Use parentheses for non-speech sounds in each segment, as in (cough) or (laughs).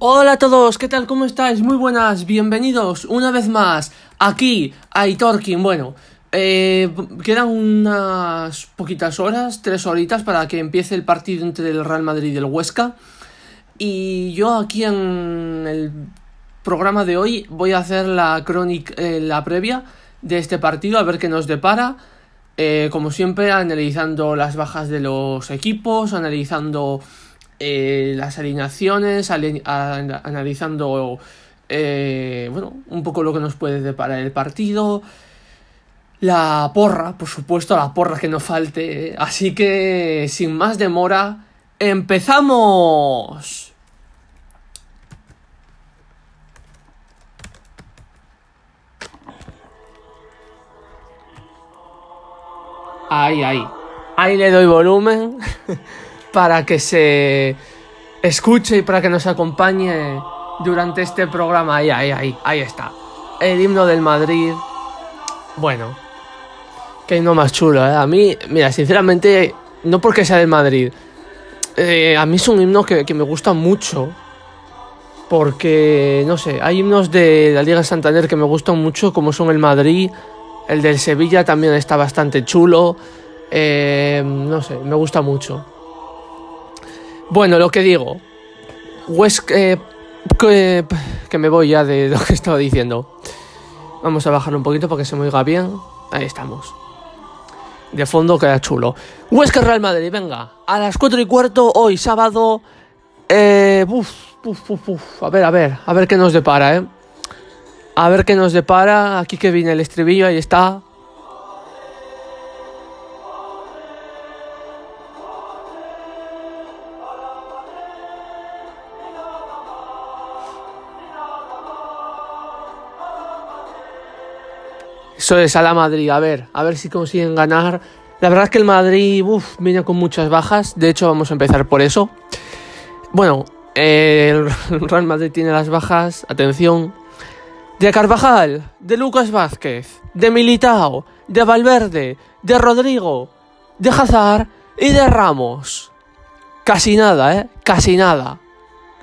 Hola a todos, ¿qué tal? ¿Cómo estáis? Muy buenas, bienvenidos una vez más aquí a Itorkin. Bueno, eh, quedan unas poquitas horas, tres horitas para que empiece el partido entre el Real Madrid y el Huesca. Y yo aquí en el programa de hoy voy a hacer la crónica, eh, la previa de este partido, a ver qué nos depara. Eh, como siempre, analizando las bajas de los equipos, analizando eh, las alineaciones, analizando eh, bueno, un poco lo que nos puede deparar el partido. La porra, por supuesto, la porra que no falte. Así que, sin más demora, ¡empezamos! Ahí, ahí. Ahí le doy volumen. (laughs) para que se escuche y para que nos acompañe durante este programa. Ahí, ahí, ahí, ahí está. El himno del Madrid. Bueno, qué himno más chulo, ¿eh? A mí, mira, sinceramente, no porque sea del Madrid. Eh, a mí es un himno que, que, me gusta mucho. Porque, no sé, hay himnos de la Liga Santander que me gustan mucho, como son el Madrid. El del Sevilla también está bastante chulo. Eh, no sé, me gusta mucho. Bueno, lo que digo. Eh, que, me voy ya de lo que estaba diciendo. Vamos a bajar un poquito para que se me oiga bien. Ahí estamos. De fondo queda chulo. Huesca Real Madrid, venga. A las 4 y cuarto, hoy sábado. Eh, uf, uf, uf, A ver, a ver, a ver qué nos depara, eh. A ver qué nos depara. Aquí que viene el estribillo, ahí está. Eso es a la Madrid, a ver, a ver si consiguen ganar. La verdad es que el Madrid viene con muchas bajas, de hecho vamos a empezar por eso. Bueno, el (laughs) Real Madrid tiene las bajas, atención, de Carvajal, de Lucas Vázquez, de Militao, de Valverde, de Rodrigo, de Hazard y de Ramos. Casi nada, ¿eh? Casi nada.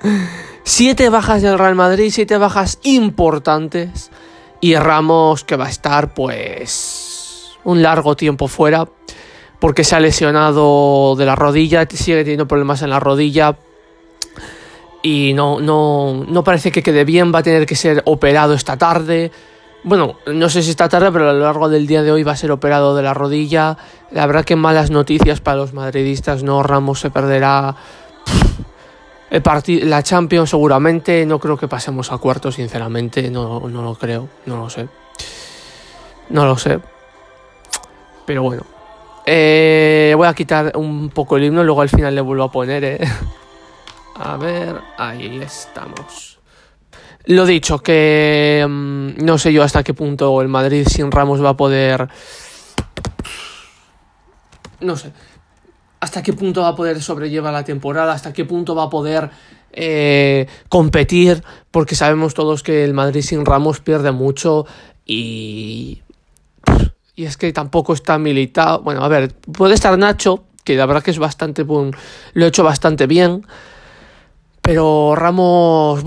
(laughs) Siete bajas del Real Madrid, siete bajas importantes. Y Ramos que va a estar pues un largo tiempo fuera porque se ha lesionado de la rodilla, sigue teniendo problemas en la rodilla y no, no, no parece que quede bien, va a tener que ser operado esta tarde. Bueno, no sé si esta tarde, pero a lo largo del día de hoy va a ser operado de la rodilla. La verdad que malas noticias para los madridistas, ¿no? Ramos se perderá la Champions seguramente, no creo que pasemos a cuartos, sinceramente, no, no lo creo, no lo sé. No lo sé. Pero bueno. Eh, voy a quitar un poco el himno, luego al final le vuelvo a poner, eh. (laughs) A ver, ahí estamos. Lo dicho, que mm, no sé yo hasta qué punto el Madrid sin Ramos va a poder... No sé hasta qué punto va a poder sobrellevar la temporada, hasta qué punto va a poder eh, competir, porque sabemos todos que el Madrid sin Ramos pierde mucho y... Y es que tampoco está militado. Bueno, a ver, puede estar Nacho, que la verdad que es bastante... Lo ha hecho bastante bien. Pero Ramos,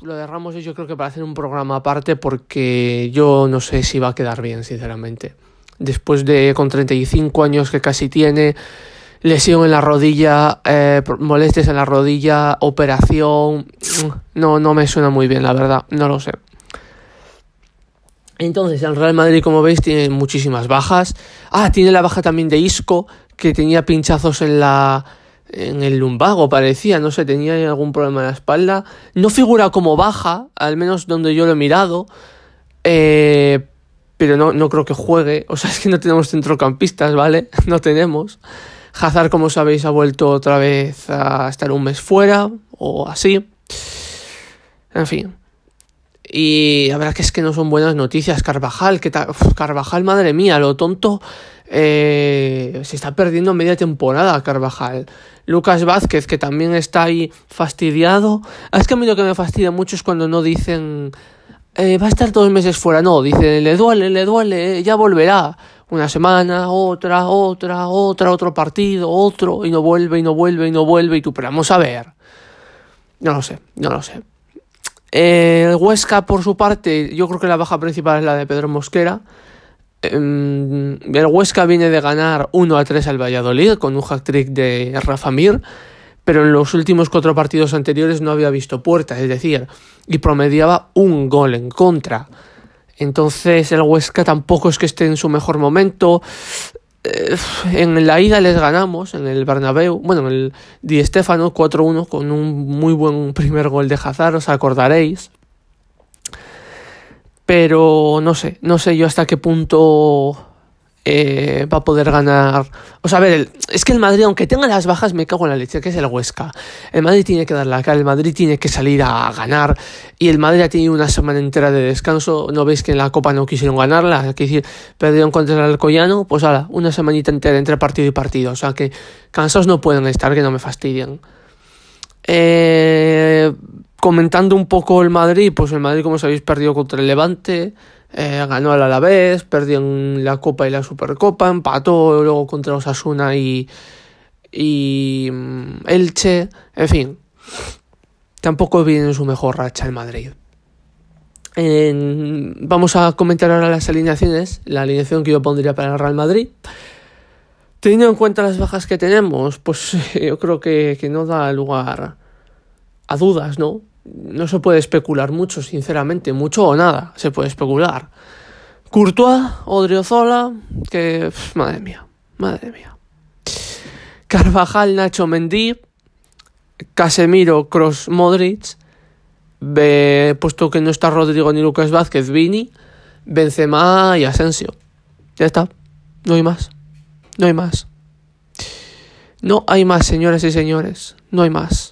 lo de Ramos yo creo que para hacer un programa aparte porque yo no sé si va a quedar bien, sinceramente. Después de con 35 años que casi tiene, lesión en la rodilla, eh, molestias en la rodilla, operación. No, no me suena muy bien, la verdad, no lo sé. Entonces, el Real Madrid, como veis, tiene muchísimas bajas. Ah, tiene la baja también de Isco, que tenía pinchazos en la. en el lumbago, parecía, no sé, tenía algún problema en la espalda. No figura como baja, al menos donde yo lo he mirado. Eh, pero no, no creo que juegue. O sea, es que no tenemos centrocampistas, ¿vale? (laughs) No tenemos. Hazard, como sabéis, ha vuelto otra vez a estar un mes fuera o así. En fin. Y la verdad que es que no son buenas noticias. Carvajal, que Carvajal, madre mía, lo tonto. Eh, se está perdiendo media temporada Carvajal. Lucas Vázquez, que también está ahí fastidiado. Es que a mí lo que me fastidia mucho es cuando no dicen eh, va a estar dos meses fuera. No, dicen le duele, le duele, ya volverá una semana, otra, otra, otra, otro partido, otro, y no vuelve, y no vuelve, y no vuelve, y tú, pero vamos a ver. No lo sé, no lo sé. El Huesca, por su parte, yo creo que la baja principal es la de Pedro Mosquera. Em, el Huesca viene de ganar 1 a 3 al Valladolid con un hack trick de Rafa Mir, pero en los últimos cuatro partidos anteriores no había visto puerta, es decir, y promediaba un gol en contra. Entonces el Huesca tampoco es que esté en su mejor momento. Eh, en la ida les ganamos, en el Bernabéu, bueno, en el Di Stéfano 4-1 con un muy buen primer gol de Hazard, os acordaréis. Pero no sé, no sé yo hasta qué punto eh, va a poder ganar. O sea, ver, es que el Madrid, aunque tenga las bajas, me cago en la leche, que es el Huesca. El Madrid tiene que dar la cara, el Madrid tiene que salir a ganar. Y el Madrid ha tenido una semana entera de descanso. ¿No veis que en la Copa no quisieron ganarla? Que perdieron contra el Alcoyano. Pues ahora, una semanita entera entre partido y partido. O sea que cansados no pueden estar, que no me fastidien. Eh, comentando un poco el Madrid, pues el Madrid, como sabéis, perdió contra el Levante. Eh, ganó al Alavés, perdió en la Copa y la Supercopa, empató luego contra Osasuna y, y mm, Elche, en fin, tampoco viene en su mejor racha el Madrid. vamos a comentar ahora las alineaciones, la alineación que yo pondría para el Real Madrid. Teniendo en cuenta las bajas que tenemos, pues (laughs) yo creo que, que no da lugar a dudas, ¿no? No se puede especular mucho, sinceramente, mucho o nada se puede especular. Courtois, Odriozola, que madre mía, madre mía. Carvajal, Nacho Mendy, Casemiro, Cross, Modric, puesto que no está Rodrigo ni Lucas Vázquez, Vini, Benzema y Asensio. Ya está, no hay más, no hay más. No hay más, señoras y señores, no hay más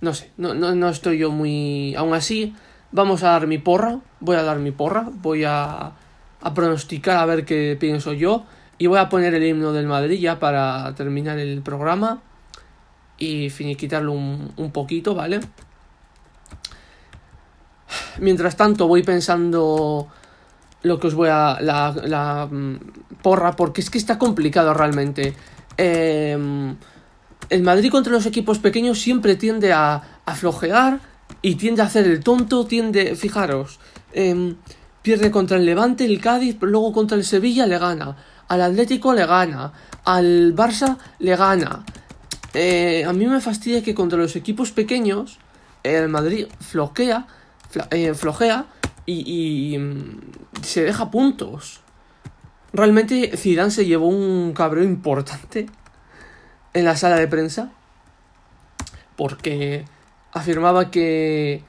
no sé, no, no, no estoy yo muy... Aún así, vamos a dar mi porra, voy a dar mi porra, voy a, a pronosticar a ver qué pienso yo y voy a poner el himno del Madrid ya para terminar el programa y finiquitarlo un, un poquito, ¿vale? Mientras tanto voy pensando lo que os voy a... la, la mm, porra, porque es que está complicado realmente. Eh, el Madrid contra los equipos pequeños siempre tiende a, flojear y tiende a hacer el tonto, tiende, fijaros, em, pierde contra el Levante, el Cádiz, luego contra el Sevilla le gana, al Atlético le gana, al Barça le gana. Eh, a mí me fastidia que contra los equipos pequeños el Madrid floquea, eh, flojea y, mm, se deja puntos. Realmente Zidane se llevó un cabreo importante en la sala de prensa porque afirmaba que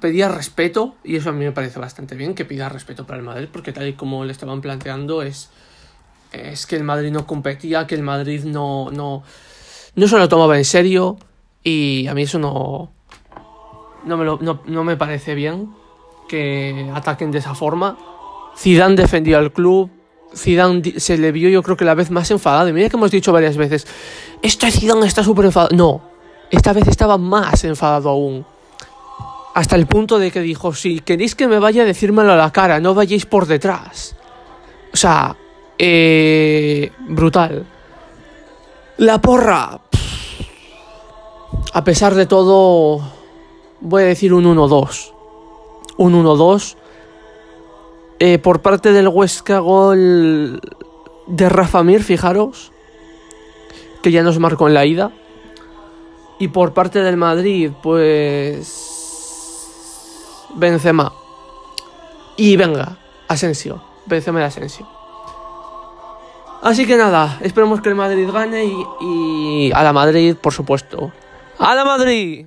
pedía respeto y eso a mí me parece bastante bien que pida respeto para el Madrid porque tal y como le estaban planteando es es que el Madrid no competía que el Madrid no no no se lo tomaba en serio y a mí eso no no me, no, no me parece bien que ataquen de esa forma. Zidane defendió al club Zidane se le vio yo creo que la vez más enfadado. Y mira que hemos dicho varias veces, este Zidane está súper enfadado. No, esta vez estaba más enfadado aún. Hasta el punto de que dijo, si queréis que me vaya, decírmelo a la cara, no vayáis por detrás. O sea, eh, brutal. La porra. A pesar de todo, voy a decir un 1-2. Un 1-2 eh, por parte del Huesca, gol de Rafa Mir, fijaros, que ya nos marcó en la ida. Y por parte del Madrid, pues. Benzema. Y venga, Asensio. Benzema y Asensio. Así que nada, esperemos que el Madrid gane y, y a la Madrid, por supuesto. ¡A la Madrid!